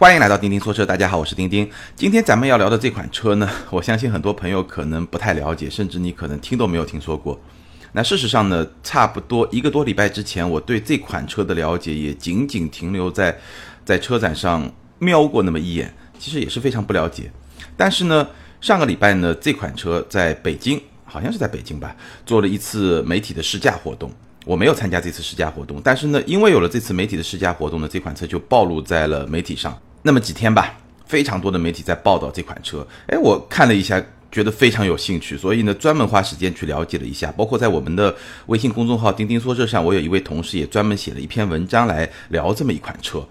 欢迎来到钉钉说车，大家好，我是钉钉。今天咱们要聊的这款车呢，我相信很多朋友可能不太了解，甚至你可能听都没有听说过。那事实上呢，差不多一个多礼拜之前，我对这款车的了解也仅仅停留在在车展上瞄过那么一眼，其实也是非常不了解。但是呢，上个礼拜呢，这款车在北京，好像是在北京吧，做了一次媒体的试驾活动。我没有参加这次试驾活动，但是呢，因为有了这次媒体的试驾活动呢，这款车就暴露在了媒体上。那么几天吧，非常多的媒体在报道这款车。哎，我看了一下，觉得非常有兴趣，所以呢，专门花时间去了解了一下。包括在我们的微信公众号“钉钉说车”上，我有一位同事也专门写了一篇文章来聊这么一款车。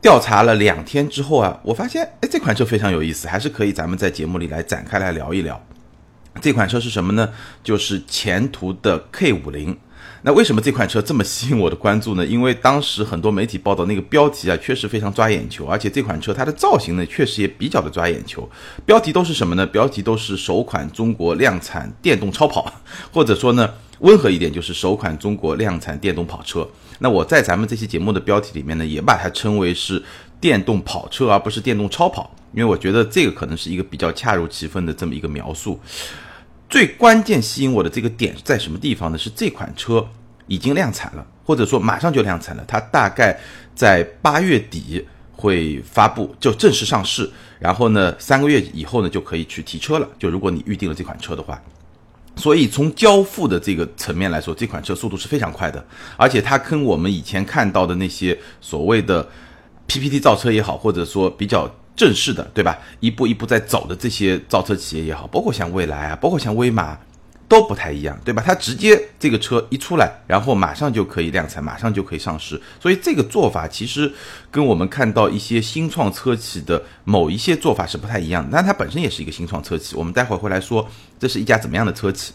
调查了两天之后啊，我发现，哎，这款车非常有意思，还是可以咱们在节目里来展开来聊一聊。这款车是什么呢？就是前途的 K 五零。那为什么这款车这么吸引我的关注呢？因为当时很多媒体报道那个标题啊，确实非常抓眼球，而且这款车它的造型呢，确实也比较的抓眼球。标题都是什么呢？标题都是首款中国量产电动超跑，或者说呢，温和一点就是首款中国量产电动跑车。那我在咱们这期节目的标题里面呢，也把它称为是电动跑车，而不是电动超跑，因为我觉得这个可能是一个比较恰如其分的这么一个描述。最关键吸引我的这个点在什么地方呢？是这款车已经量产了，或者说马上就量产了。它大概在八月底会发布，就正式上市。然后呢，三个月以后呢就可以去提车了。就如果你预定了这款车的话，所以从交付的这个层面来说，这款车速度是非常快的。而且它跟我们以前看到的那些所谓的 PPT 造车也好，或者说比较。正式的，对吧？一步一步在走的这些造车企业也好，包括像蔚来啊，包括像威马，都不太一样，对吧？它直接这个车一出来，然后马上就可以量产，马上就可以上市。所以这个做法其实跟我们看到一些新创车企的某一些做法是不太一样的。但它本身也是一个新创车企，我们待会儿会来说这是一家怎么样的车企。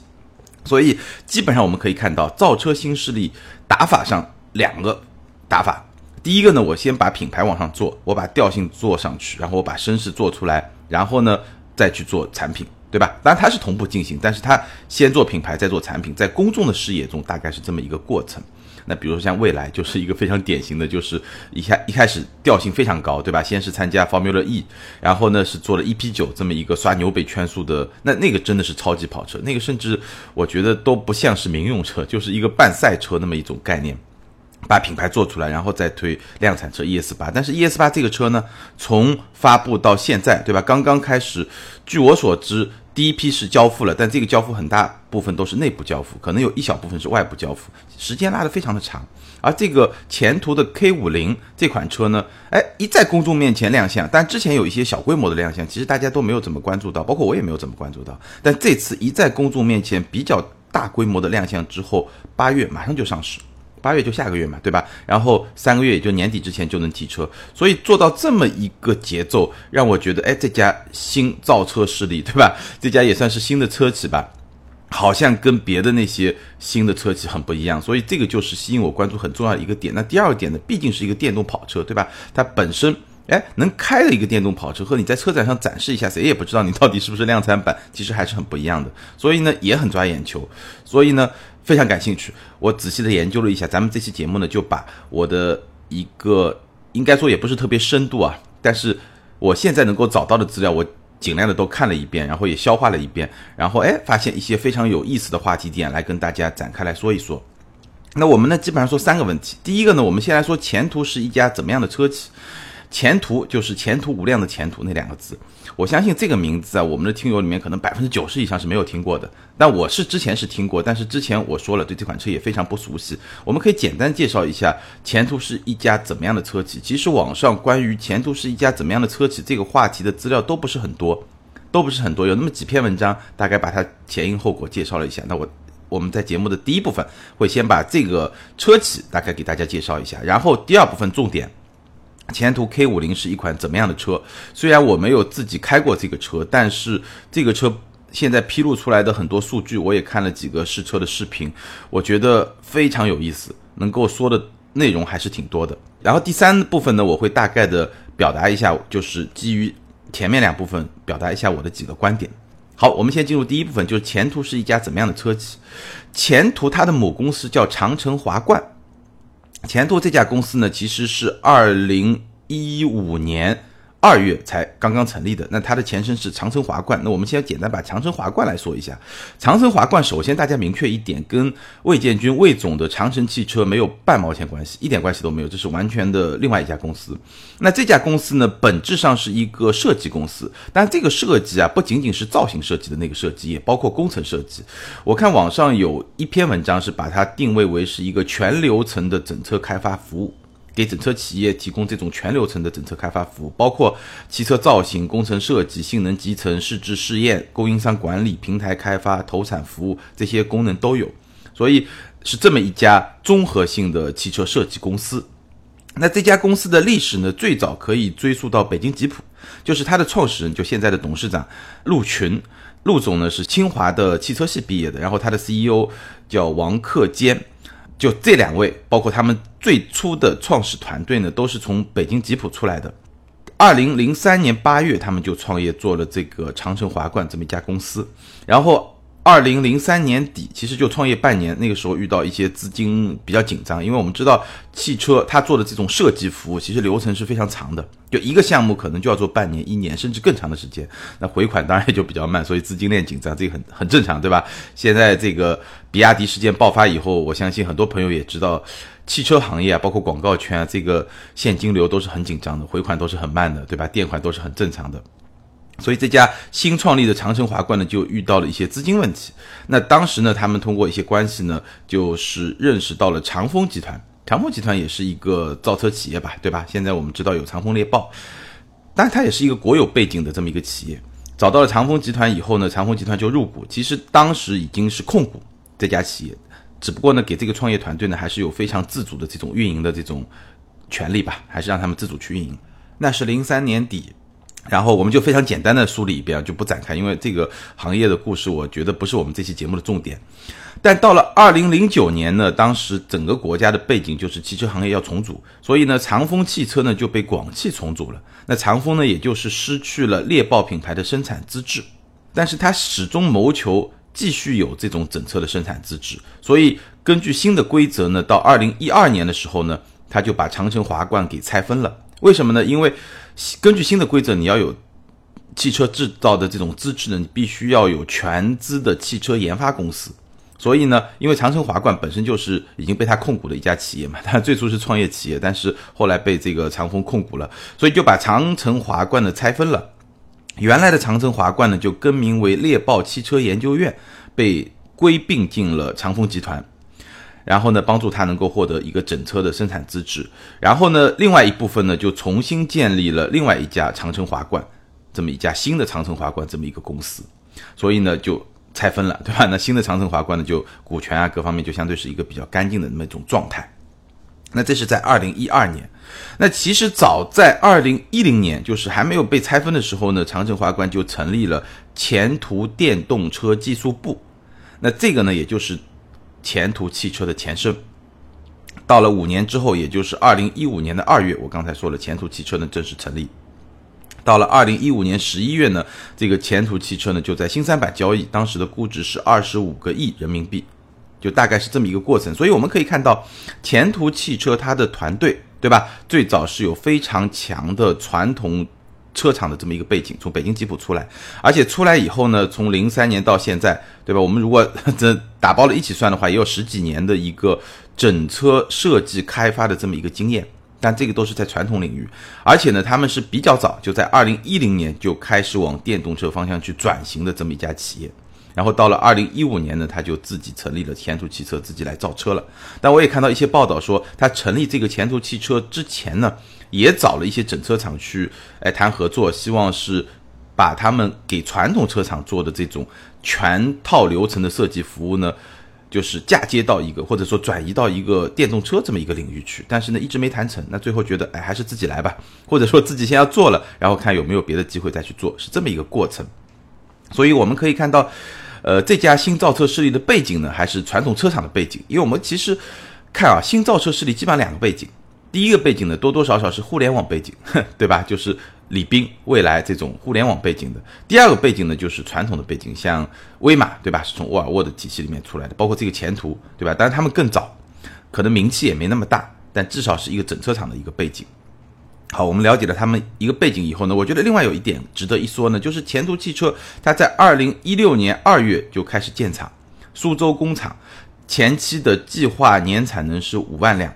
所以基本上我们可以看到，造车新势力打法上两个打法。第一个呢，我先把品牌往上做，我把调性做上去，然后我把声势做出来，然后呢再去做产品，对吧？当然它是同步进行，但是它先做品牌，再做产品，在公众的视野中大概是这么一个过程。那比如说像蔚来就是一个非常典型的，就是一下一开始调性非常高，对吧？先是参加 Formula E，然后呢是做了 EP 九这么一个刷纽北圈速的，那那个真的是超级跑车，那个甚至我觉得都不像是民用车，就是一个半赛车那么一种概念。把品牌做出来，然后再推量产车 ES 八。但是 ES 八这个车呢，从发布到现在，对吧？刚刚开始，据我所知，第一批是交付了，但这个交付很大部分都是内部交付，可能有一小部分是外部交付，时间拉得非常的长。而这个前途的 K 五零这款车呢，哎，一在公众面前亮相，但之前有一些小规模的亮相，其实大家都没有怎么关注到，包括我也没有怎么关注到。但这次一在公众面前比较大规模的亮相之后，八月马上就上市。八月就下个月嘛，对吧？然后三个月也就年底之前就能提车，所以做到这么一个节奏，让我觉得，哎，这家新造车势力，对吧？这家也算是新的车企吧，好像跟别的那些新的车企很不一样，所以这个就是吸引我关注很重要的一个点。那第二个点呢，毕竟是一个电动跑车，对吧？它本身，哎，能开的一个电动跑车和你在车展上展示一下，谁也不知道你到底是不是量产版，其实还是很不一样的，所以呢，也很抓眼球，所以呢。非常感兴趣，我仔细的研究了一下，咱们这期节目呢，就把我的一个应该说也不是特别深度啊，但是我现在能够找到的资料，我尽量的都看了一遍，然后也消化了一遍，然后哎，发现一些非常有意思的话题点来跟大家展开来说一说。那我们呢，基本上说三个问题。第一个呢，我们先来说前途是一家怎么样的车企？前途就是前途无量的前途那两个字。我相信这个名字啊我们的听友里面可能百分之九十以上是没有听过的，但我是之前是听过，但是之前我说了对这款车也非常不熟悉。我们可以简单介绍一下前途是一家怎么样的车企。其实网上关于前途是一家怎么样的车企这个话题的资料都不是很多，都不是很多，有那么几篇文章，大概把它前因后果介绍了一下。那我我们在节目的第一部分会先把这个车企大概给大家介绍一下，然后第二部分重点。前途 K 五零是一款怎么样的车？虽然我没有自己开过这个车，但是这个车现在披露出来的很多数据，我也看了几个试车的视频，我觉得非常有意思，能够说的内容还是挺多的。然后第三部分呢，我会大概的表达一下，就是基于前面两部分表达一下我的几个观点。好，我们先进入第一部分，就是前途是一家怎么样的车企？前途它的母公司叫长城华冠。前途这家公司呢，其实是二零一五年。二月才刚刚成立的，那它的前身是长城华冠。那我们先简单把长城华冠来说一下。长城华冠首先大家明确一点，跟魏建军魏总的长城汽车没有半毛钱关系，一点关系都没有，这是完全的另外一家公司。那这家公司呢，本质上是一个设计公司，但这个设计啊，不仅仅是造型设计的那个设计，也包括工程设计。我看网上有一篇文章是把它定位为是一个全流程的整车开发服务。给整车企业提供这种全流程的整车开发服务，包括汽车造型、工程设计、性能集成、试制试验、供应商管理、平台开发、投产服务这些功能都有，所以是这么一家综合性的汽车设计公司。那这家公司的历史呢，最早可以追溯到北京吉普，就是它的创始人就现在的董事长陆群，陆总呢是清华的汽车系毕业的，然后他的 CEO 叫王克坚。就这两位，包括他们最初的创始团队呢，都是从北京吉普出来的。二零零三年八月，他们就创业做了这个长城华冠这么一家公司，然后。二零零三年底，其实就创业半年，那个时候遇到一些资金比较紧张，因为我们知道汽车它做的这种设计服务，其实流程是非常长的，就一个项目可能就要做半年、一年，甚至更长的时间。那回款当然也就比较慢，所以资金链紧张，这个很很正常，对吧？现在这个比亚迪事件爆发以后，我相信很多朋友也知道，汽车行业啊，包括广告圈啊，这个现金流都是很紧张的，回款都是很慢的，对吧？垫款都是很正常的。所以这家新创立的长城华冠呢，就遇到了一些资金问题。那当时呢，他们通过一些关系呢，就是认识到了长风集团。长风集团也是一个造车企业吧，对吧？现在我们知道有长风猎豹，但它也是一个国有背景的这么一个企业。找到了长风集团以后呢，长风集团就入股。其实当时已经是控股这家企业，只不过呢，给这个创业团队呢，还是有非常自主的这种运营的这种权利吧，还是让他们自主去运营。那是零三年底。然后我们就非常简单的梳理一遍，就不展开，因为这个行业的故事，我觉得不是我们这期节目的重点。但到了二零零九年呢，当时整个国家的背景就是汽车行业要重组，所以呢，长风汽车呢就被广汽重组了。那长风呢，也就是失去了猎豹品牌的生产资质，但是它始终谋求继续有这种整车的生产资质。所以根据新的规则呢，到二零一二年的时候呢，它就把长城华冠给拆分了。为什么呢？因为根据新的规则，你要有汽车制造的这种资质呢，你必须要有全资的汽车研发公司。所以呢，因为长城华冠本身就是已经被他控股的一家企业嘛，它最初是创业企业，但是后来被这个长风控股了，所以就把长城华冠呢拆分了。原来的长城华冠呢就更名为猎豹汽车研究院，被归并进了长风集团。然后呢，帮助他能够获得一个整车的生产资质。然后呢，另外一部分呢，就重新建立了另外一家长城华冠，这么一家新的长城华冠这么一个公司。所以呢，就拆分了，对吧？那新的长城华冠呢，就股权啊各方面就相对是一个比较干净的那么一种状态。那这是在二零一二年。那其实早在二零一零年，就是还没有被拆分的时候呢，长城华冠就成立了前途电动车技术部。那这个呢，也就是。前途汽车的前身，到了五年之后，也就是二零一五年的二月，我刚才说了，前途汽车呢正式成立。到了二零一五年十一月呢，这个前途汽车呢就在新三板交易，当时的估值是二十五个亿人民币，就大概是这么一个过程。所以我们可以看到，前途汽车它的团队，对吧？最早是有非常强的传统。车厂的这么一个背景，从北京吉普出来，而且出来以后呢，从零三年到现在，对吧？我们如果这打包了一起算的话，也有十几年的一个整车设计开发的这么一个经验。但这个都是在传统领域，而且呢，他们是比较早就在二零一零年就开始往电动车方向去转型的这么一家企业。然后到了二零一五年呢，他就自己成立了前途汽车，自己来造车了。但我也看到一些报道说，他成立这个前途汽车之前呢。也找了一些整车厂去来谈合作，希望是把他们给传统车厂做的这种全套流程的设计服务呢，就是嫁接到一个或者说转移到一个电动车这么一个领域去。但是呢，一直没谈成。那最后觉得，哎，还是自己来吧，或者说自己先要做了，然后看有没有别的机会再去做，是这么一个过程。所以我们可以看到，呃，这家新造车势力的背景呢，还是传统车厂的背景。因为我们其实看啊，新造车势力基本上两个背景。第一个背景呢，多多少少是互联网背景，对吧？就是李斌、未来这种互联网背景的。第二个背景呢，就是传统的背景，像威马，对吧？是从沃尔沃的体系里面出来的，包括这个前途，对吧？当然他们更早，可能名气也没那么大，但至少是一个整车厂的一个背景。好，我们了解了他们一个背景以后呢，我觉得另外有一点值得一说呢，就是前途汽车它在二零一六年二月就开始建厂，苏州工厂前期的计划年产能是五万辆。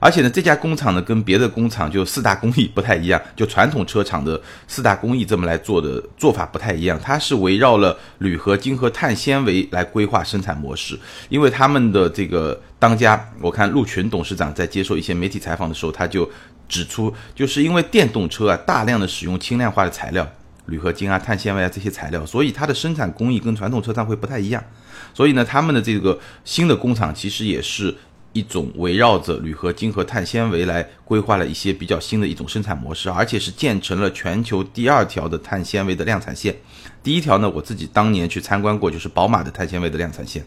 而且呢，这家工厂呢跟别的工厂就四大工艺不太一样，就传统车厂的四大工艺这么来做的做法不太一样，它是围绕了铝合金和碳纤维来规划生产模式。因为他们的这个当家，我看陆群董事长在接受一些媒体采访的时候，他就指出，就是因为电动车啊大量的使用轻量化的材料，铝合金啊、碳纤维啊这些材料，所以它的生产工艺跟传统车厂会不太一样。所以呢，他们的这个新的工厂其实也是。一种围绕着铝合金和碳纤维来规划了一些比较新的一种生产模式，而且是建成了全球第二条的碳纤维的量产线。第一条呢，我自己当年去参观过，就是宝马的碳纤维的量产线。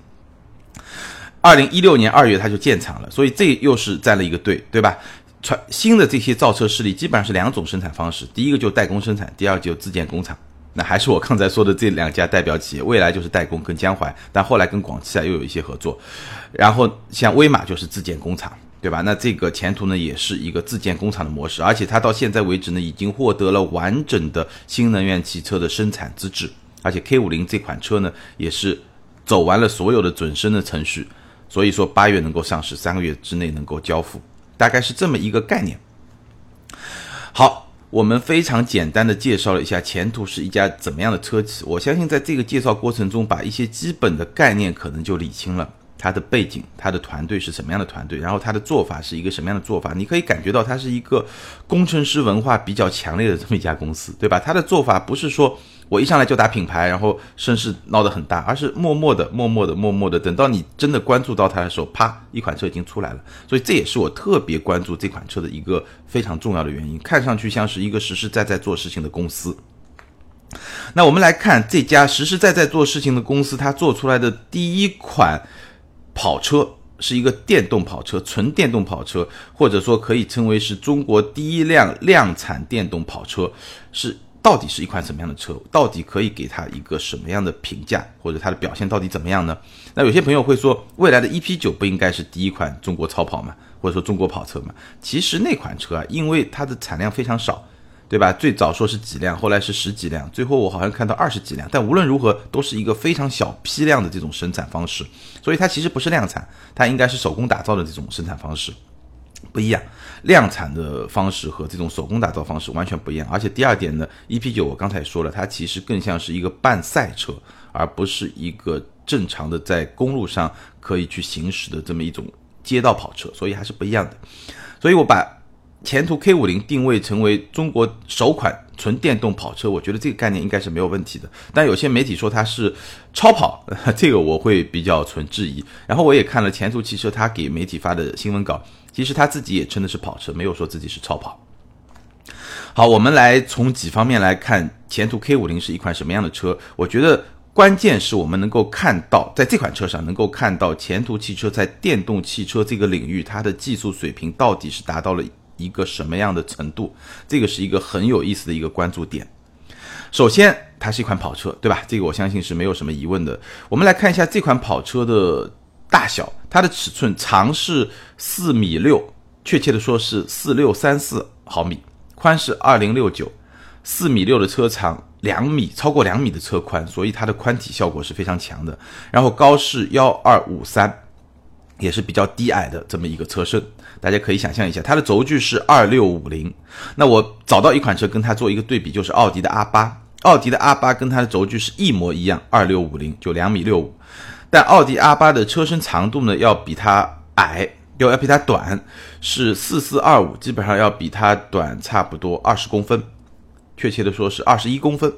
二零一六年二月它就建厂了，所以这又是站了一个队，对吧？传新的这些造车势力基本上是两种生产方式，第一个就代工生产，第二就自建工厂。那还是我刚才说的这两家代表企业，未来就是代工跟江淮，但后来跟广汽啊又有一些合作，然后像威马就是自建工厂，对吧？那这个前途呢也是一个自建工厂的模式，而且它到现在为止呢已经获得了完整的新能源汽车的生产资质，而且 K 五零这款车呢也是走完了所有的准生的程序，所以说八月能够上市，三个月之内能够交付，大概是这么一个概念。好。我们非常简单的介绍了一下前途是一家怎么样的车企。我相信在这个介绍过程中，把一些基本的概念可能就理清了。它的背景，它的团队是什么样的团队，然后它的做法是一个什么样的做法，你可以感觉到它是一个工程师文化比较强烈的这么一家公司，对吧？它的做法不是说我一上来就打品牌，然后声势闹得很大，而是默默的、默默的、默默的，等到你真的关注到它的时候，啪，一款车已经出来了。所以这也是我特别关注这款车的一个非常重要的原因。看上去像是一个实实在在做事情的公司。那我们来看这家实实在在做事情的公司，它做出来的第一款。跑车是一个电动跑车，纯电动跑车，或者说可以称为是中国第一辆量产电动跑车，是到底是一款什么样的车？到底可以给它一个什么样的评价？或者它的表现到底怎么样呢？那有些朋友会说，未来的 EP 九不应该是第一款中国超跑吗？或者说中国跑车吗？其实那款车啊，因为它的产量非常少。对吧？最早说是几辆，后来是十几辆，最后我好像看到二十几辆。但无论如何，都是一个非常小批量的这种生产方式，所以它其实不是量产，它应该是手工打造的这种生产方式，不一样。量产的方式和这种手工打造方式完全不一样。而且第二点呢，EP 九我刚才说了，它其实更像是一个半赛车，而不是一个正常的在公路上可以去行驶的这么一种街道跑车，所以还是不一样的。所以我把。前途 K 五零定位成为中国首款纯电动跑车，我觉得这个概念应该是没有问题的。但有些媒体说它是超跑，这个我会比较存质疑。然后我也看了前途汽车他给媒体发的新闻稿，其实他自己也称的是跑车，没有说自己是超跑。好，我们来从几方面来看前途 K 五零是一款什么样的车。我觉得关键是我们能够看到，在这款车上能够看到前途汽车在电动汽车这个领域，它的技术水平到底是达到了。一个什么样的程度？这个是一个很有意思的一个关注点。首先，它是一款跑车，对吧？这个我相信是没有什么疑问的。我们来看一下这款跑车的大小，它的尺寸长是四米六，确切的说是四六三四毫米，宽是二零六九，四米六的车长，两米超过两米的车宽，所以它的宽体效果是非常强的。然后高是幺二五三。也是比较低矮的这么一个车身，大家可以想象一下，它的轴距是二六五零。那我找到一款车跟它做一个对比，就是奥迪的 R 八。奥迪的 R 八跟它的轴距是一模一样，二六五零，就两米六五。但奥迪 R 八的车身长度呢，要比它矮，要要比它短，是四四二五，基本上要比它短差不多二十公分，确切的说是二十一公分。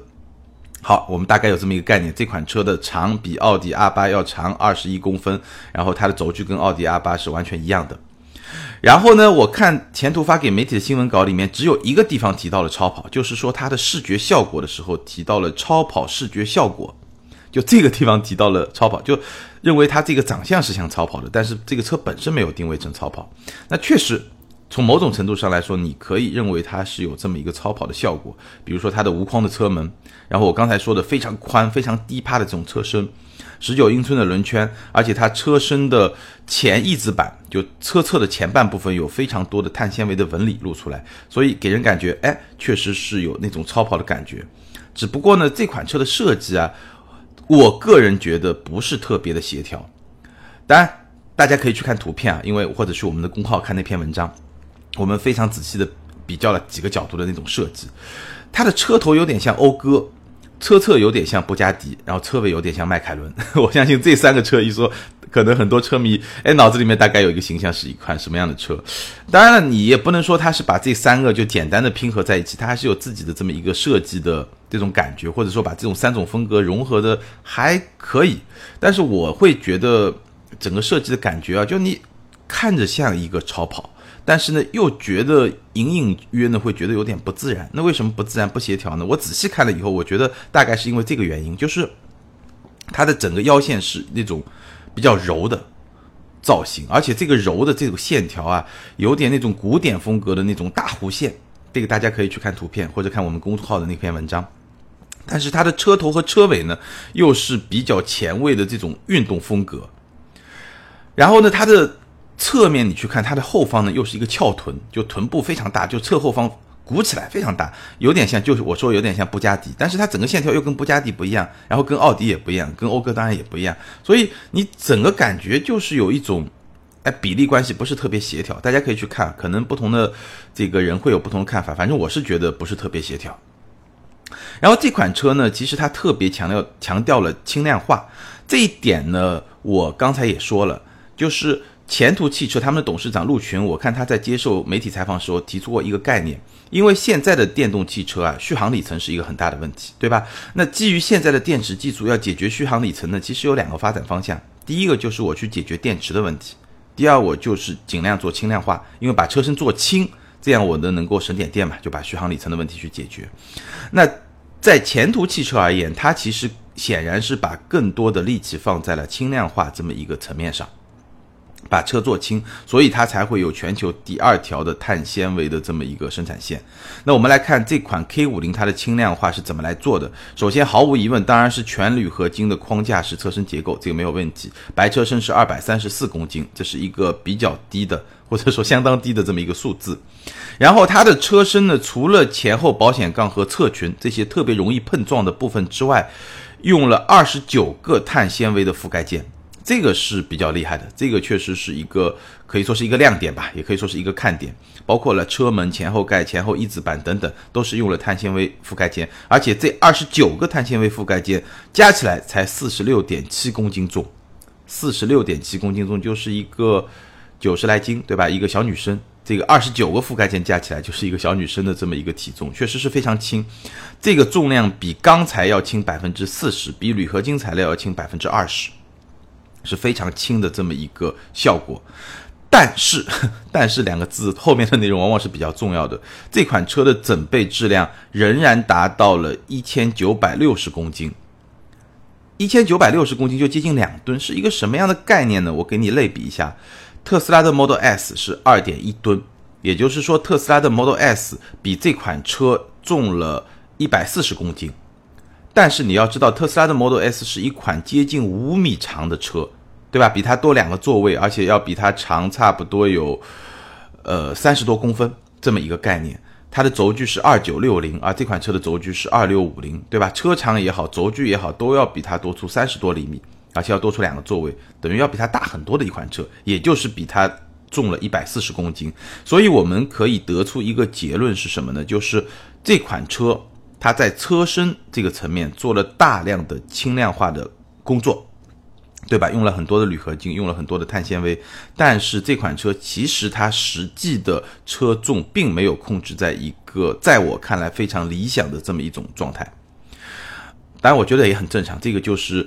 好，我们大概有这么一个概念，这款车的长比奥迪 R 八要长二十一公分，然后它的轴距跟奥迪 R 八是完全一样的。然后呢，我看前途发给媒体的新闻稿里面只有一个地方提到了超跑，就是说它的视觉效果的时候提到了超跑视觉效果，就这个地方提到了超跑，就认为它这个长相是像超跑的，但是这个车本身没有定位成超跑。那确实。从某种程度上来说，你可以认为它是有这么一个超跑的效果。比如说它的无框的车门，然后我刚才说的非常宽、非常低趴的这种车身，十九英寸的轮圈，而且它车身的前翼子板，就车侧的前半部分有非常多的碳纤维的纹理露出来，所以给人感觉，哎，确实是有那种超跑的感觉。只不过呢，这款车的设计啊，我个人觉得不是特别的协调。当然，大家可以去看图片啊，因为或者去我们的公号看那篇文章。我们非常仔细的比较了几个角度的那种设计，它的车头有点像讴歌，车侧有点像布加迪，然后车尾有点像迈凯伦。我相信这三个车一说，可能很多车迷哎脑子里面大概有一个形象是一款什么样的车。当然了，你也不能说它是把这三个就简单的拼合在一起，它还是有自己的这么一个设计的这种感觉，或者说把这种三种风格融合的还可以。但是我会觉得整个设计的感觉啊，就你看着像一个超跑。但是呢，又觉得隐隐约呢，会觉得有点不自然。那为什么不自然、不协调呢？我仔细看了以后，我觉得大概是因为这个原因，就是它的整个腰线是那种比较柔的造型，而且这个柔的这种线条啊，有点那种古典风格的那种大弧线。这个大家可以去看图片或者看我们公众号的那篇文章。但是它的车头和车尾呢，又是比较前卫的这种运动风格。然后呢，它的。侧面你去看它的后方呢，又是一个翘臀，就臀部非常大，就侧后方鼓起来非常大，有点像，就是我说有点像布加迪，但是它整个线条又跟布加迪不一样，然后跟奥迪也不一样，跟讴歌当然也不一样，所以你整个感觉就是有一种，哎，比例关系不是特别协调。大家可以去看，可能不同的这个人会有不同的看法，反正我是觉得不是特别协调。然后这款车呢，其实它特别强调强调了轻量化这一点呢，我刚才也说了，就是。前途汽车他们的董事长陆群，我看他在接受媒体采访时候提出过一个概念，因为现在的电动汽车啊，续航里程是一个很大的问题，对吧？那基于现在的电池技术，要解决续航里程呢，其实有两个发展方向。第一个就是我去解决电池的问题，第二我就是尽量做轻量化，因为把车身做轻，这样我能能够省点电嘛，就把续航里程的问题去解决。那在前途汽车而言，它其实显然是把更多的力气放在了轻量化这么一个层面上。把车做轻，所以它才会有全球第二条的碳纤维的这么一个生产线。那我们来看这款 K 五零它的轻量化是怎么来做的。首先，毫无疑问，当然是全铝合金的框架式车身结构，这个没有问题。白车身是二百三十四公斤，这是一个比较低的，或者说相当低的这么一个数字。然后它的车身呢，除了前后保险杠和侧裙这些特别容易碰撞的部分之外，用了二十九个碳纤维的覆盖件。这个是比较厉害的，这个确实是一个可以说是一个亮点吧，也可以说是一个看点。包括了车门前后盖、前后翼子板等等，都是用了碳纤维覆盖件，而且这二十九个碳纤维覆盖件加起来才四十六点七公斤重，四十六点七公斤重就是一个九十来斤，对吧？一个小女生，这个二十九个覆盖件加起来就是一个小女生的这么一个体重，确实是非常轻。这个重量比钢材要轻百分之四十，比铝合金材料要轻百分之二十。是非常轻的这么一个效果，但是，但是两个字后面的内容往往是比较重要的。这款车的整备质量仍然达到了一千九百六十公斤，一千九百六十公斤就接近两吨，是一个什么样的概念呢？我给你类比一下，特斯拉的 Model S 是二点一吨，也就是说，特斯拉的 Model S 比这款车重了一百四十公斤。但是你要知道，特斯拉的 Model S 是一款接近五米长的车。对吧？比它多两个座位，而且要比它长差不多有，呃三十多公分这么一个概念。它的轴距是二九六零，而这款车的轴距是二六五零，对吧？车长也好，轴距也好，都要比它多出三十多厘米，而且要多出两个座位，等于要比它大很多的一款车，也就是比它重了一百四十公斤。所以我们可以得出一个结论是什么呢？就是这款车它在车身这个层面做了大量的轻量化的工作。对吧？用了很多的铝合金，用了很多的碳纤维，但是这款车其实它实际的车重并没有控制在一个在我看来非常理想的这么一种状态。当然，我觉得也很正常。这个就是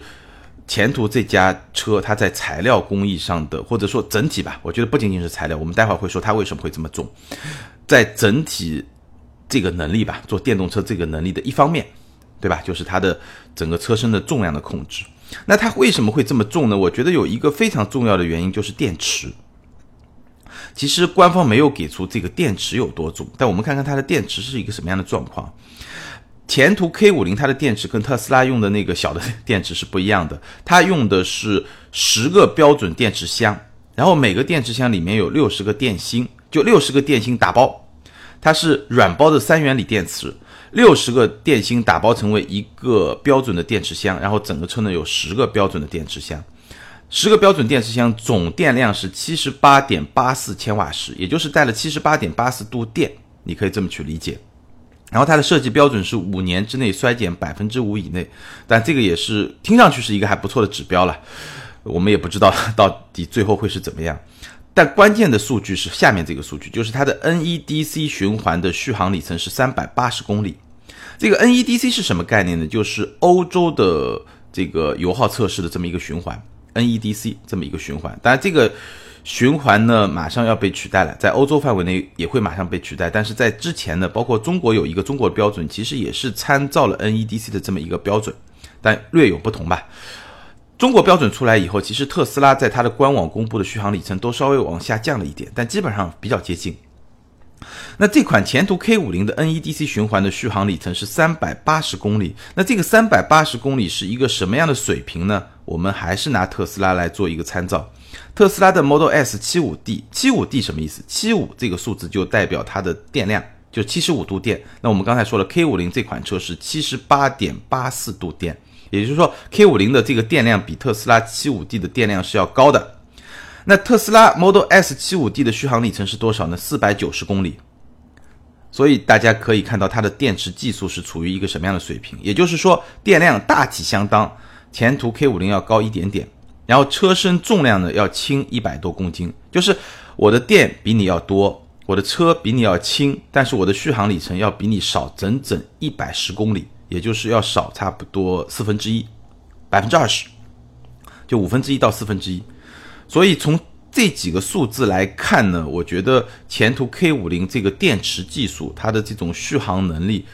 前途这家车它在材料工艺上的，或者说整体吧，我觉得不仅仅是材料。我们待会儿会说它为什么会这么重，在整体这个能力吧，做电动车这个能力的一方面，对吧？就是它的整个车身的重量的控制。那它为什么会这么重呢？我觉得有一个非常重要的原因就是电池。其实官方没有给出这个电池有多重，但我们看看它的电池是一个什么样的状况。前途 K 五零它的电池跟特斯拉用的那个小的 电池是不一样的，它用的是十个标准电池箱，然后每个电池箱里面有六十个电芯，就六十个电芯打包，它是软包的三元锂电池，六十个电芯打包成为一个标准的电池箱，然后整个车呢有十个标准的电池箱，十个标准电池箱总电量是七十八点八四千瓦时，也就是带了七十八点八四度电，你可以这么去理解。然后它的设计标准是五年之内衰减百分之五以内，但这个也是听上去是一个还不错的指标了，我们也不知道到底最后会是怎么样。但关键的数据是下面这个数据，就是它的 NEDC 循环的续航里程是三百八十公里。这个 NEDC 是什么概念呢？就是欧洲的这个油耗测试的这么一个循环，NEDC 这么一个循环。当然这个。循环呢，马上要被取代了，在欧洲范围内也会马上被取代。但是在之前呢，包括中国有一个中国的标准，其实也是参照了 NEDC 的这么一个标准，但略有不同吧。中国标准出来以后，其实特斯拉在它的官网公布的续航里程都稍微往下降了一点，但基本上比较接近。那这款前途 K 五零的 NEDC 循环的续航里程是三百八十公里，那这个三百八十公里是一个什么样的水平呢？我们还是拿特斯拉来做一个参照。特斯拉的 Model S 七五 D，七五 D 什么意思？七五这个数字就代表它的电量，就七十五度电。那我们刚才说了，K 五零这款车是七十八点八四度电，也就是说，K 五零的这个电量比特斯拉七五 D 的电量是要高的。那特斯拉 Model S 七五 D 的续航里程是多少呢？四百九十公里。所以大家可以看到它的电池技术是处于一个什么样的水平？也就是说，电量大体相当，前途 K 五零要高一点点。然后车身重量呢要轻一百多公斤，就是我的电比你要多，我的车比你要轻，但是我的续航里程要比你少整整一百十公里，也就是要少差不多四分之一，百分之二十，就五分之一到四分之一。所以从这几个数字来看呢，我觉得前途 K 五零这个电池技术，它的这种续航能力，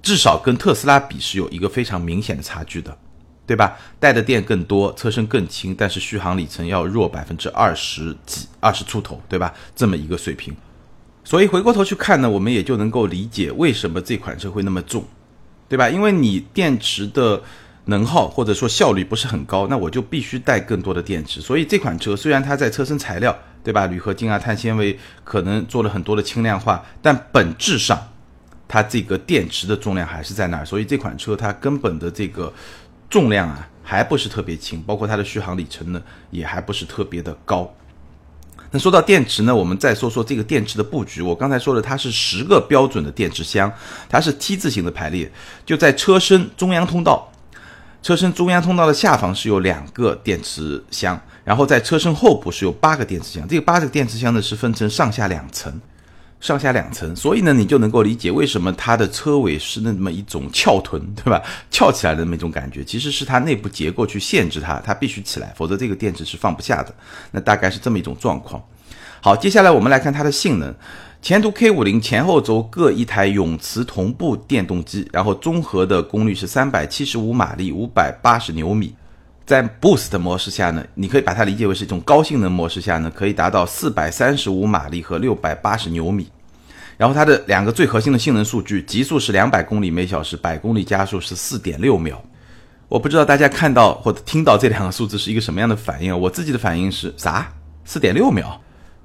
至少跟特斯拉比是有一个非常明显的差距的。对吧？带的电更多，车身更轻，但是续航里程要弱百分之二十几，二十出头，对吧？这么一个水平。所以回过头去看呢，我们也就能够理解为什么这款车会那么重，对吧？因为你电池的能耗或者说效率不是很高，那我就必须带更多的电池。所以这款车虽然它在车身材料，对吧？铝合金啊、碳纤维可能做了很多的轻量化，但本质上它这个电池的重量还是在那儿。所以这款车它根本的这个。重量啊，还不是特别轻，包括它的续航里程呢，也还不是特别的高。那说到电池呢，我们再说说这个电池的布局。我刚才说的，它是十个标准的电池箱，它是 T 字形的排列，就在车身中央通道，车身中央通道的下方是有两个电池箱，然后在车身后部是有八个电池箱。这个八个电池箱呢是分成上下两层。上下两层，所以呢，你就能够理解为什么它的车尾是那么一种翘臀，对吧？翘起来的那么一种感觉，其实是它内部结构去限制它，它必须起来，否则这个电池是放不下的。那大概是这么一种状况。好，接下来我们来看它的性能。前途 K 五零前后轴各一台永磁同步电动机，然后综合的功率是三百七十五马力，五百八十牛米。在 Boost 模式下呢，你可以把它理解为是一种高性能模式下呢，可以达到四百三十五马力和六百八十牛米。然后它的两个最核心的性能数据，极速是两百公里每小时，百公里加速是四点六秒。我不知道大家看到或者听到这两个数字是一个什么样的反应？我自己的反应是啥？四点六秒，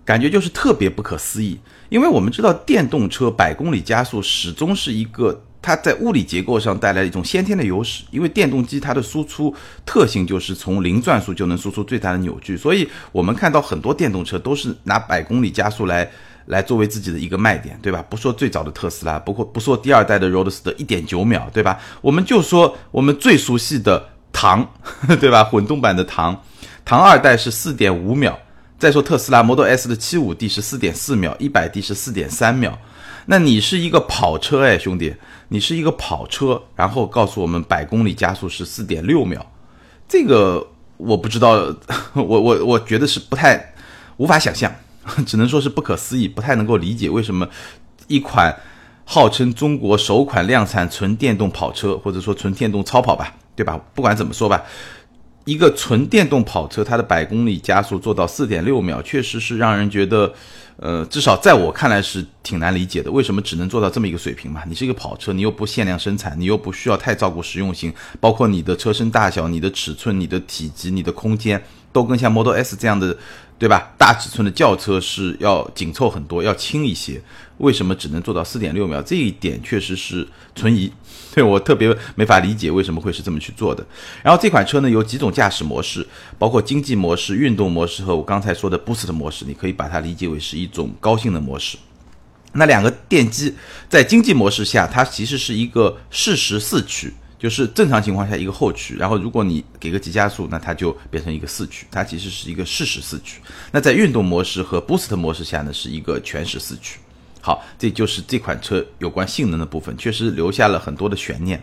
感觉就是特别不可思议。因为我们知道电动车百公里加速始终是一个。它在物理结构上带来一种先天的优势，因为电动机它的输出特性就是从零转速就能输出最大的扭矩，所以我们看到很多电动车都是拿百公里加速来来作为自己的一个卖点，对吧？不说最早的特斯拉，不过不说第二代的 Roadster 一点九秒，对吧？我们就说我们最熟悉的唐，对吧？混动版的唐，唐二代是四点五秒，再说特斯拉 Model S 的七五 D 是四点四秒，一百 D 是四点三秒。那你是一个跑车哎，兄弟，你是一个跑车，然后告诉我们百公里加速是四点六秒，这个我不知道，我我我觉得是不太无法想象，只能说是不可思议，不太能够理解为什么一款号称中国首款量产纯电动跑车，或者说纯电动超跑吧，对吧？不管怎么说吧，一个纯电动跑车，它的百公里加速做到四点六秒，确实是让人觉得。呃，至少在我看来是挺难理解的，为什么只能做到这么一个水平嘛？你是一个跑车，你又不限量生产，你又不需要太照顾实用性，包括你的车身大小、你的尺寸、你的体积、你的空间，都跟像 Model S 这样的。对吧？大尺寸的轿车是要紧凑很多，要轻一些。为什么只能做到四点六秒？这一点确实是存疑，对我特别没法理解为什么会是这么去做的。然后这款车呢有几种驾驶模式，包括经济模式、运动模式和我刚才说的 Boost 模式，你可以把它理解为是一种高性能模式。那两个电机在经济模式下，它其实是一个适时四驱。就是正常情况下一个后驱，然后如果你给个急加速，那它就变成一个四驱，它其实是一个适时四驱。那在运动模式和 Boost 模式下呢，是一个全时四驱。好，这就是这款车有关性能的部分，确实留下了很多的悬念。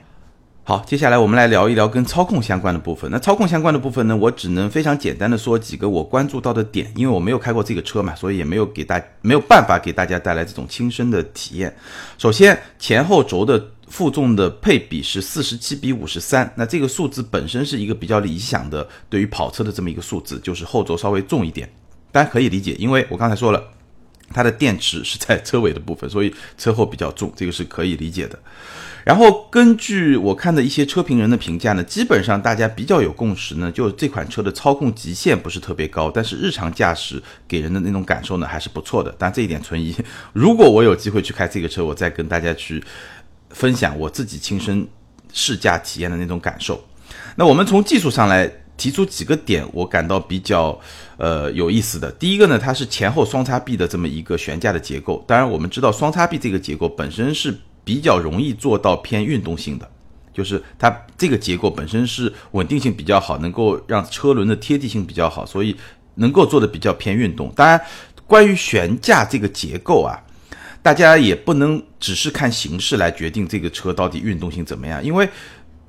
好，接下来我们来聊一聊跟操控相关的部分。那操控相关的部分呢，我只能非常简单的说几个我关注到的点，因为我没有开过这个车嘛，所以也没有给大没有办法给大家带来这种亲身的体验。首先，前后轴的。负重的配比是四十七比五十三，那这个数字本身是一个比较理想的，对于跑车的这么一个数字，就是后轴稍微重一点，大家可以理解，因为我刚才说了，它的电池是在车尾的部分，所以车后比较重，这个是可以理解的。然后根据我看的一些车评人的评价呢，基本上大家比较有共识呢，就是这款车的操控极限不是特别高，但是日常驾驶给人的那种感受呢还是不错的，但这一点存疑。如果我有机会去开这个车，我再跟大家去。分享我自己亲身试驾体验的那种感受。那我们从技术上来提出几个点，我感到比较呃有意思的。第一个呢，它是前后双叉臂的这么一个悬架的结构。当然，我们知道双叉臂这个结构本身是比较容易做到偏运动性的，就是它这个结构本身是稳定性比较好，能够让车轮的贴地性比较好，所以能够做的比较偏运动。当然，关于悬架这个结构啊。大家也不能只是看形式来决定这个车到底运动性怎么样，因为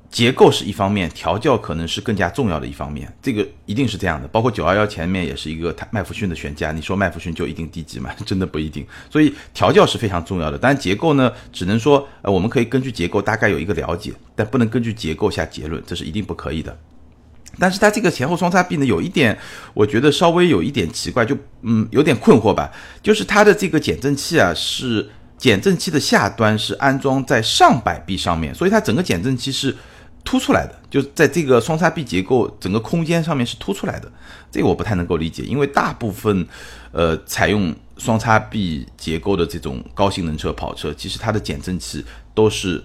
结构是一方面，调教可能是更加重要的一方面，这个一定是这样的。包括九幺幺前面也是一个麦弗逊的悬架，你说麦弗逊就一定低级吗？真的不一定。所以调教是非常重要的，但结构呢，只能说呃我们可以根据结构大概有一个了解，但不能根据结构下结论，这是一定不可以的。但是它这个前后双叉臂呢，有一点我觉得稍微有一点奇怪，就嗯有点困惑吧。就是它的这个减震器啊，是减震器的下端是安装在上摆臂上面，所以它整个减震器是凸出来的，就在这个双叉臂结构整个空间上面是凸出来的。这个我不太能够理解，因为大部分呃采用双叉臂结构的这种高性能车跑车，其实它的减震器都是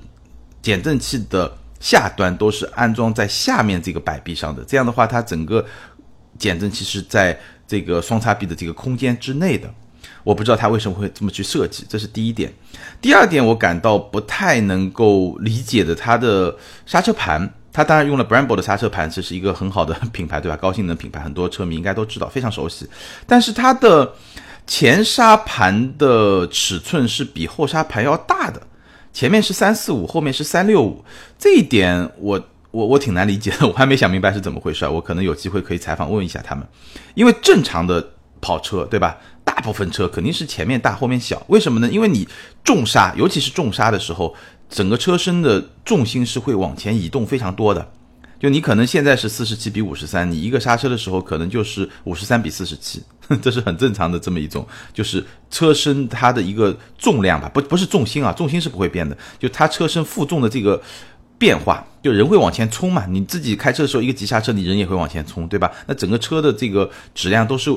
减震器的。下端都是安装在下面这个摆臂上的，这样的话，它整个减震器是在这个双叉臂的这个空间之内的。我不知道它为什么会这么去设计，这是第一点。第二点，我感到不太能够理解的，它的刹车盘，它当然用了 Brembo 的刹车盘，这是一个很好的品牌，对吧？高性能品牌，很多车迷应该都知道，非常熟悉。但是它的前刹盘的尺寸是比后刹盘要大的。前面是三四五，后面是三六五，这一点我我我挺难理解的，我还没想明白是怎么回事，我可能有机会可以采访问一下他们，因为正常的跑车对吧，大部分车肯定是前面大后面小，为什么呢？因为你重刹，尤其是重刹的时候，整个车身的重心是会往前移动非常多的。就你可能现在是四十七比五十三，你一个刹车的时候可能就是五十三比四十七，这是很正常的这么一种，就是车身它的一个重量吧，不不是重心啊，重心是不会变的，就它车身负重的这个变化，就人会往前冲嘛，你自己开车的时候一个急刹车，你人也会往前冲，对吧？那整个车的这个质量都是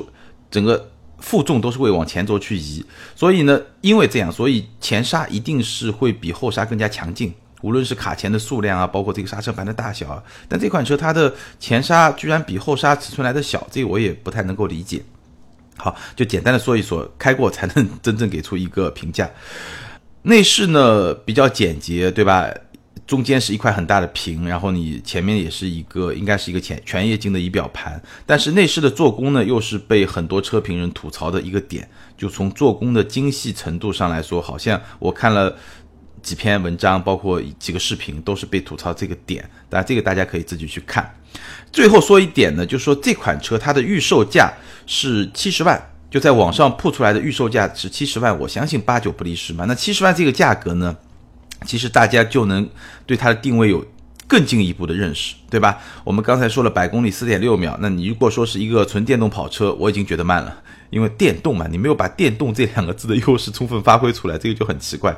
整个负重都是会往前轴去移，所以呢，因为这样，所以前刹一定是会比后刹更加强劲。无论是卡钳的数量啊，包括这个刹车盘的大小啊，但这款车它的前刹居然比后刹尺寸来的小，这个我也不太能够理解。好，就简单的说一说，开过才能 真正给出一个评价。内饰呢比较简洁，对吧？中间是一块很大的屏，然后你前面也是一个应该是一个全全液晶的仪表盘，但是内饰的做工呢又是被很多车评人吐槽的一个点，就从做工的精细程度上来说，好像我看了。几篇文章，包括几个视频，都是被吐槽这个点。当然，这个大家可以自己去看。最后说一点呢，就是说这款车它的预售价是七十万，就在网上铺出来的预售价是七十万，我相信八九不离十嘛。那七十万这个价格呢，其实大家就能对它的定位有更进一步的认识，对吧？我们刚才说了百公里四点六秒，那你如果说是一个纯电动跑车，我已经觉得慢了，因为电动嘛，你没有把电动这两个字的优势充分发挥出来，这个就很奇怪。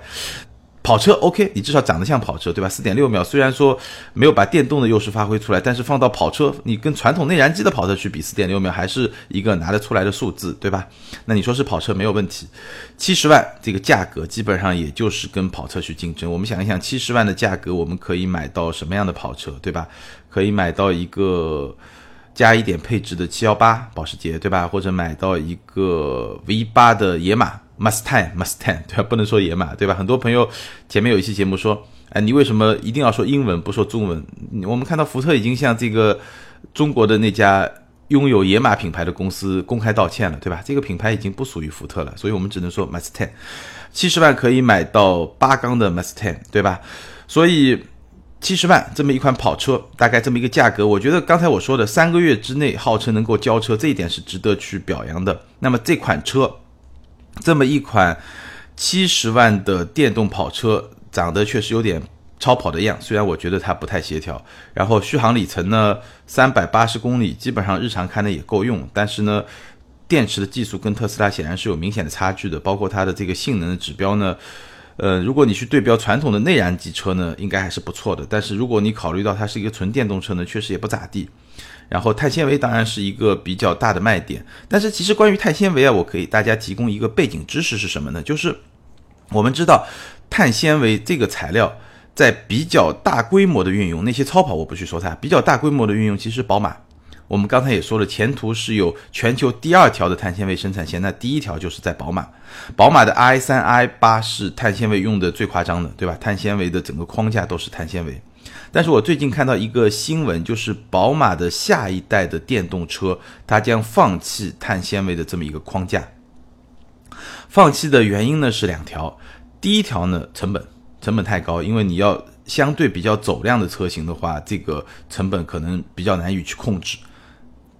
跑车 OK，你至少长得像跑车，对吧？四点六秒，虽然说没有把电动的优势发挥出来，但是放到跑车，你跟传统内燃机的跑车去比，四点六秒还是一个拿得出来的数字，对吧？那你说是跑车没有问题，七十万这个价格基本上也就是跟跑车去竞争。我们想一想，七十万的价格，我们可以买到什么样的跑车，对吧？可以买到一个加一点配置的七幺八保时捷，对吧？或者买到一个 V 八的野马。Mustang，Mustang，对吧？不能说野马，对吧？很多朋友前面有一期节目说，哎，你为什么一定要说英文不说中文？我们看到福特已经向这个中国的那家拥有野马品牌的公司公开道歉了，对吧？这个品牌已经不属于福特了，所以我们只能说 Mustang，七十万可以买到八缸的 Mustang，对吧？所以七十万这么一款跑车，大概这么一个价格，我觉得刚才我说的三个月之内号称能够交车，这一点是值得去表扬的。那么这款车。这么一款七十万的电动跑车，长得确实有点超跑的样，虽然我觉得它不太协调。然后续航里程呢，三百八十公里，基本上日常开呢也够用。但是呢，电池的技术跟特斯拉显然是有明显的差距的，包括它的这个性能的指标呢，呃，如果你去对标传统的内燃机车呢，应该还是不错的。但是如果你考虑到它是一个纯电动车呢，确实也不咋地。然后碳纤维当然是一个比较大的卖点，但是其实关于碳纤维啊，我可以大家提供一个背景知识是什么呢？就是我们知道碳纤维这个材料在比较大规模的运用，那些超跑我不去说它，比较大规模的运用其实宝马，我们刚才也说了，前途是有全球第二条的碳纤维生产线，那第一条就是在宝马，宝马的 i 三 i 八是碳纤维用的最夸张的，对吧？碳纤维的整个框架都是碳纤维。但是我最近看到一个新闻，就是宝马的下一代的电动车，它将放弃碳纤维的这么一个框架。放弃的原因呢是两条，第一条呢成本，成本太高，因为你要相对比较走量的车型的话，这个成本可能比较难以去控制。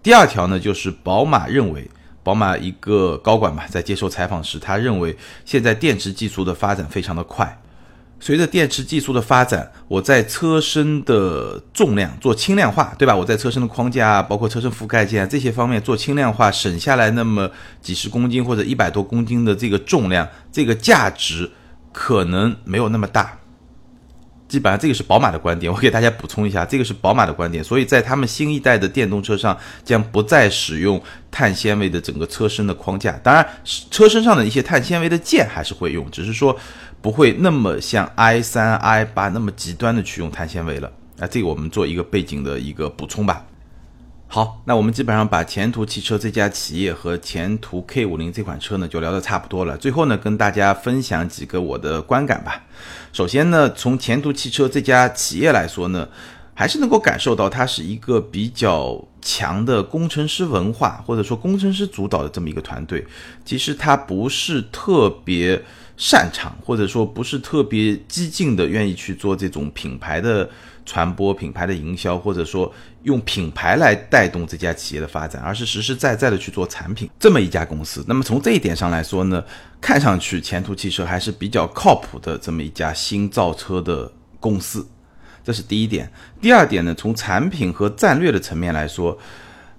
第二条呢就是宝马认为，宝马一个高管吧，在接受采访时，他认为现在电池技术的发展非常的快。随着电池技术的发展，我在车身的重量做轻量化，对吧？我在车身的框架啊，包括车身覆盖件啊这些方面做轻量化，省下来那么几十公斤或者一百多公斤的这个重量，这个价值可能没有那么大。基本上这个是宝马的观点，我给大家补充一下，这个是宝马的观点。所以在他们新一代的电动车上，将不再使用碳纤维的整个车身的框架。当然，车身上的一些碳纤维的件还是会用，只是说。不会那么像 i 三 i 八那么极端的去用碳纤维了啊，这个我们做一个背景的一个补充吧。好，那我们基本上把前途汽车这家企业和前途 K 五零这款车呢就聊得差不多了。最后呢，跟大家分享几个我的观感吧。首先呢，从前途汽车这家企业来说呢，还是能够感受到它是一个比较强的工程师文化，或者说工程师主导的这么一个团队。其实它不是特别。擅长或者说不是特别激进的，愿意去做这种品牌的传播、品牌的营销，或者说用品牌来带动这家企业的发展，而是实实在在的去做产品这么一家公司。那么从这一点上来说呢，看上去前途汽车还是比较靠谱的这么一家新造车的公司，这是第一点。第二点呢，从产品和战略的层面来说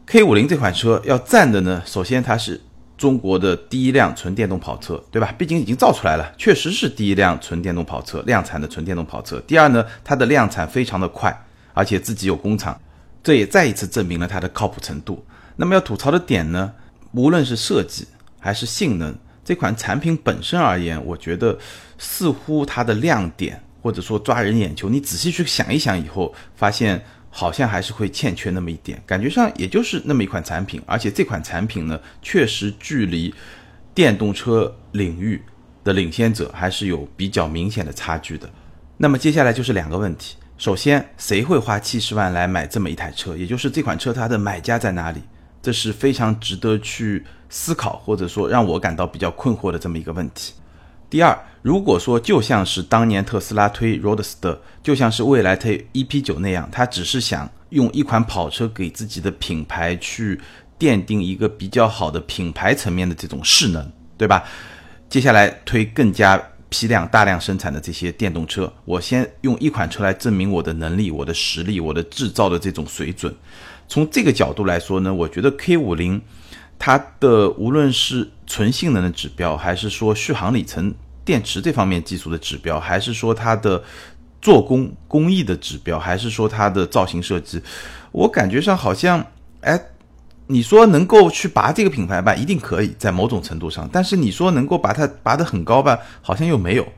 ，K 五零这款车要占的呢，首先它是。中国的第一辆纯电动跑车，对吧？毕竟已经造出来了，确实是第一辆纯电动跑车量产的纯电动跑车。第二呢，它的量产非常的快，而且自己有工厂，这也再一次证明了它的靠谱程度。那么要吐槽的点呢，无论是设计还是性能，这款产品本身而言，我觉得似乎它的亮点或者说抓人眼球，你仔细去想一想以后，发现。好像还是会欠缺那么一点，感觉上也就是那么一款产品，而且这款产品呢，确实距离电动车领域的领先者还是有比较明显的差距的。那么接下来就是两个问题：首先，谁会花七十万来买这么一台车？也就是这款车它的买家在哪里？这是非常值得去思考，或者说让我感到比较困惑的这么一个问题。第二，如果说就像是当年特斯拉推 Roadster，就像是未来推 EP9 那样，他只是想用一款跑车给自己的品牌去奠定一个比较好的品牌层面的这种势能，对吧？接下来推更加批量大量生产的这些电动车，我先用一款车来证明我的能力、我的实力、我的制造的这种水准。从这个角度来说呢，我觉得 K 五零它的无论是纯性能的指标，还是说续航里程、电池这方面技术的指标，还是说它的做工工艺的指标，还是说它的造型设计，我感觉上好像，哎。你说能够去拔这个品牌吧，一定可以在某种程度上，但是你说能够把它拔得很高吧，好像又没有，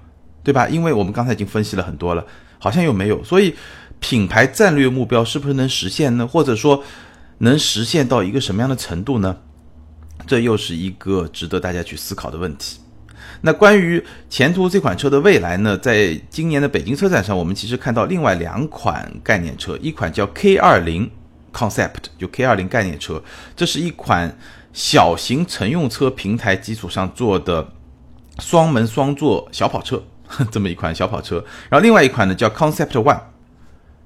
对吧？因为我们刚才已经分析了很多了，好像又没有，所以品牌战略目标是不是能实现呢？或者说能实现到一个什么样的程度呢？这又是一个值得大家去思考的问题。那关于前途这款车的未来呢？在今年的北京车展上，我们其实看到另外两款概念车，一款叫 K 二零。Concept 就 K 二零概念车，这是一款小型乘用车平台基础上做的双门双座小跑车，这么一款小跑车。然后另外一款呢叫 Concept One，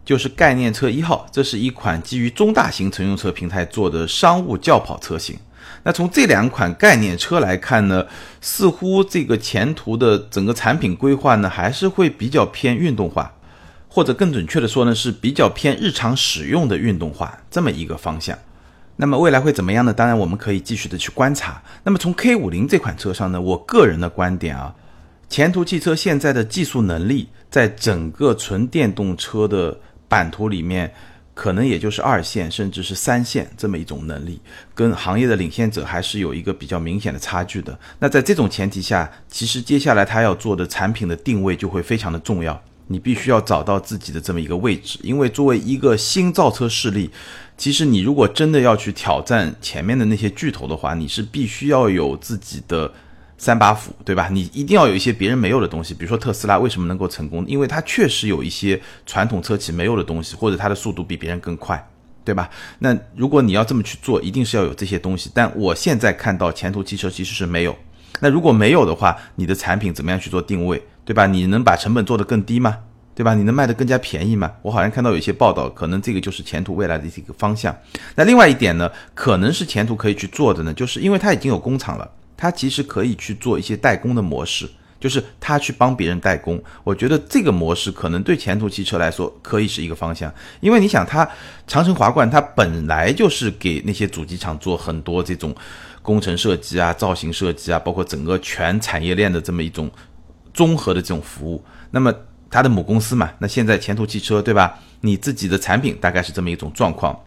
就是概念车一号，这是一款基于中大型乘用车平台做的商务轿跑车型。那从这两款概念车来看呢，似乎这个前途的整个产品规划呢，还是会比较偏运动化。或者更准确的说呢，是比较偏日常使用的运动化这么一个方向。那么未来会怎么样呢？当然我们可以继续的去观察。那么从 K 五零这款车上呢，我个人的观点啊，前途汽车现在的技术能力，在整个纯电动车的版图里面，可能也就是二线甚至是三线这么一种能力，跟行业的领先者还是有一个比较明显的差距的。那在这种前提下，其实接下来他要做的产品的定位就会非常的重要。你必须要找到自己的这么一个位置，因为作为一个新造车势力，其实你如果真的要去挑战前面的那些巨头的话，你是必须要有自己的三把斧，对吧？你一定要有一些别人没有的东西。比如说特斯拉为什么能够成功？因为它确实有一些传统车企没有的东西，或者它的速度比别人更快，对吧？那如果你要这么去做，一定是要有这些东西。但我现在看到前途汽车其实是没有。那如果没有的话，你的产品怎么样去做定位？对吧？你能把成本做得更低吗？对吧？你能卖得更加便宜吗？我好像看到有一些报道，可能这个就是前途未来的一个方向。那另外一点呢，可能是前途可以去做的呢，就是因为它已经有工厂了，它其实可以去做一些代工的模式，就是它去帮别人代工。我觉得这个模式可能对前途汽车来说可以是一个方向，因为你想，它长城华冠它本来就是给那些主机厂做很多这种工程设计啊、造型设计啊，包括整个全产业链的这么一种。综合的这种服务，那么它的母公司嘛，那现在前途汽车对吧？你自己的产品大概是这么一种状况，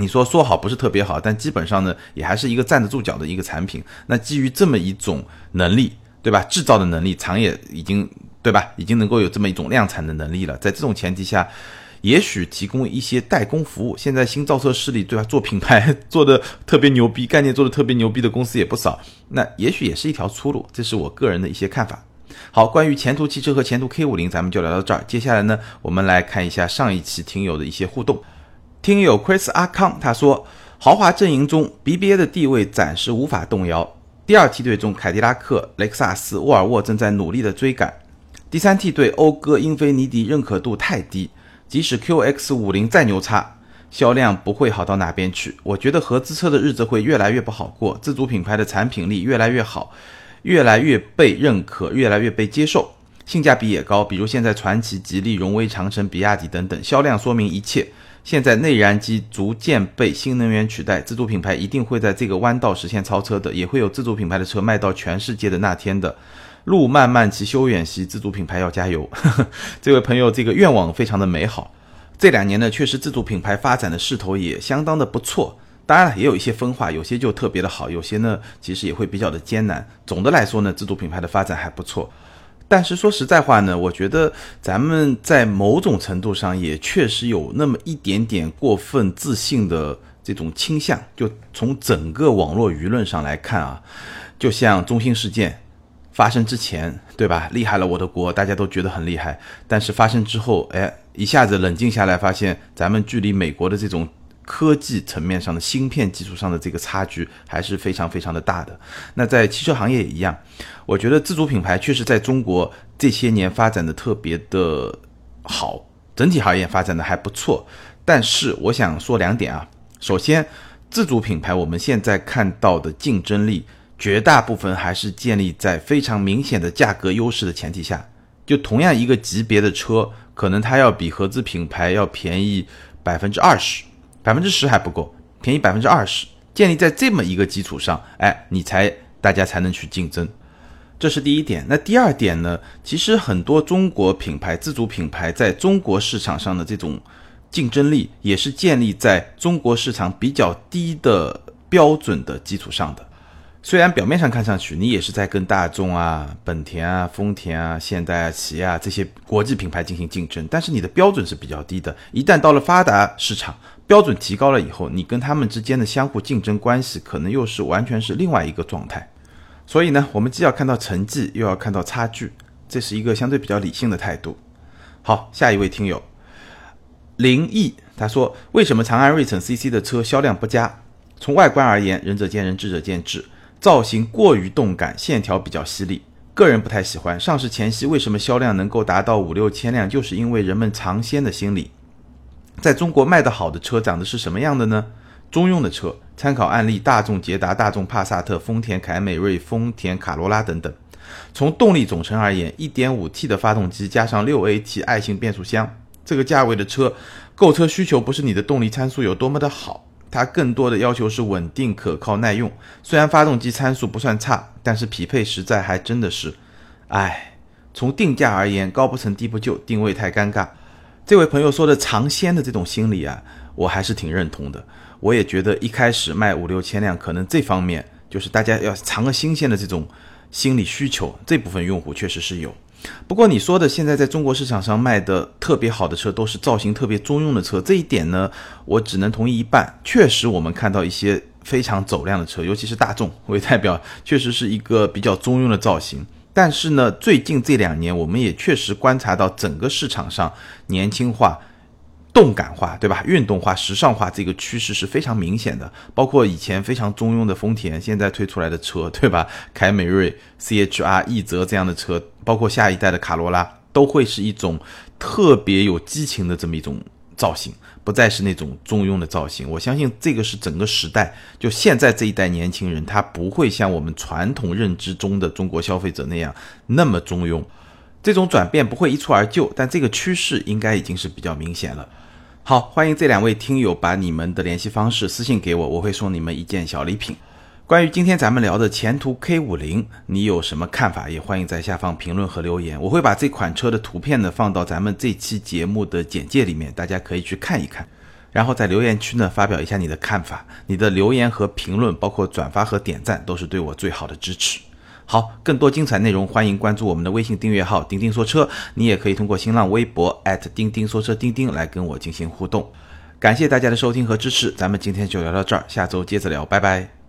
你说说好不是特别好，但基本上呢也还是一个站得住脚的一个产品。那基于这么一种能力，对吧？制造的能力，厂也已经对吧？已经能够有这么一种量产的能力了。在这种前提下，也许提供一些代工服务。现在新造车势力对吧？做品牌 做的特别牛逼，概念做的特别牛逼的公司也不少。那也许也是一条出路。这是我个人的一些看法。好，关于前途汽车和前途 K 五零，咱们就聊到这儿。接下来呢，我们来看一下上一期听友的一些互动。听友 Chris 阿康他说，豪华阵营中 BBA 的地位暂时无法动摇。第二梯队中，凯迪拉克、雷克萨斯、沃尔沃正在努力的追赶。第三梯队，讴歌、英菲尼迪认可度太低，即使 QX 五零再牛叉，销量不会好到哪边去。我觉得合资车的日子会越来越不好过，自主品牌的产品力越来越好。越来越被认可，越来越被接受，性价比也高。比如现在传祺、吉利、荣威、长城、比亚迪等等，销量说明一切。现在内燃机逐渐被新能源取代，自主品牌一定会在这个弯道实现超车的，也会有自主品牌的车卖到全世界的那天的。路漫漫其修远兮，自主品牌要加油。这位朋友，这个愿望非常的美好。这两年呢，确实自主品牌发展的势头也相当的不错。当然了，也有一些分化，有些就特别的好，有些呢其实也会比较的艰难。总的来说呢，自主品牌的发展还不错。但是说实在话呢，我觉得咱们在某种程度上也确实有那么一点点过分自信的这种倾向。就从整个网络舆论上来看啊，就像中兴事件发生之前，对吧？厉害了我的国，大家都觉得很厉害。但是发生之后，哎，一下子冷静下来，发现咱们距离美国的这种。科技层面上的芯片技术上的这个差距还是非常非常的大的。那在汽车行业也一样，我觉得自主品牌确实在中国这些年发展的特别的好，整体行业发展的还不错。但是我想说两点啊，首先，自主品牌我们现在看到的竞争力绝大部分还是建立在非常明显的价格优势的前提下。就同样一个级别的车，可能它要比合资品牌要便宜百分之二十，百分之十还不够，便宜百分之二十。建立在这么一个基础上，哎，你才大家才能去竞争。这是第一点。那第二点呢？其实很多中国品牌、自主品牌在中国市场上的这种竞争力，也是建立在中国市场比较低的标准的基础上的。虽然表面上看上去你也是在跟大众啊、本田啊、丰田啊、现代啊、起亚这些国际品牌进行竞争，但是你的标准是比较低的。一旦到了发达市场，标准提高了以后，你跟他们之间的相互竞争关系可能又是完全是另外一个状态。所以呢，我们既要看到成绩，又要看到差距，这是一个相对比较理性的态度。好，下一位听友林毅他说：“为什么长安睿骋 CC 的车销量不佳？从外观而言，仁者见仁，智者见智。”造型过于动感，线条比较犀利，个人不太喜欢。上市前夕为什么销量能够达到五六千辆，就是因为人们尝鲜的心理。在中国卖得好的车长的是什么样的呢？中用的车，参考案例：大众捷达、大众帕萨特、丰田凯美瑞、丰田卡罗拉等等。从动力总成而言，1.5T 的发动机加上 6AT 爱信变速箱，这个价位的车，购车需求不是你的动力参数有多么的好。它更多的要求是稳定、可靠、耐用。虽然发动机参数不算差，但是匹配实在还真的是，唉。从定价而言，高不成低不就，定位太尴尬。这位朋友说的尝鲜的这种心理啊，我还是挺认同的。我也觉得一开始卖五六千辆，可能这方面就是大家要尝个新鲜的这种心理需求，这部分用户确实是有。不过你说的现在在中国市场上卖的特别好的车都是造型特别中庸的车，这一点呢，我只能同意一半。确实，我们看到一些非常走量的车，尤其是大众为代表，确实是一个比较中庸的造型。但是呢，最近这两年，我们也确实观察到整个市场上年轻化。动感化，对吧？运动化、时尚化这个趋势是非常明显的。包括以前非常中庸的丰田，现在推出来的车，对吧？凯美瑞、CHR、奕泽这样的车，包括下一代的卡罗拉，都会是一种特别有激情的这么一种造型，不再是那种中庸的造型。我相信这个是整个时代，就现在这一代年轻人，他不会像我们传统认知中的中国消费者那样那么中庸。这种转变不会一蹴而就，但这个趋势应该已经是比较明显了。好，欢迎这两位听友把你们的联系方式私信给我，我会送你们一件小礼品。关于今天咱们聊的前途 K 五零，你有什么看法？也欢迎在下方评论和留言。我会把这款车的图片呢放到咱们这期节目的简介里面，大家可以去看一看。然后在留言区呢发表一下你的看法，你的留言和评论，包括转发和点赞，都是对我最好的支持。好，更多精彩内容，欢迎关注我们的微信订阅号“钉钉说车”。你也可以通过新浪微博钉钉说车钉钉来跟我进行互动。感谢大家的收听和支持，咱们今天就聊到这儿，下周接着聊，拜拜。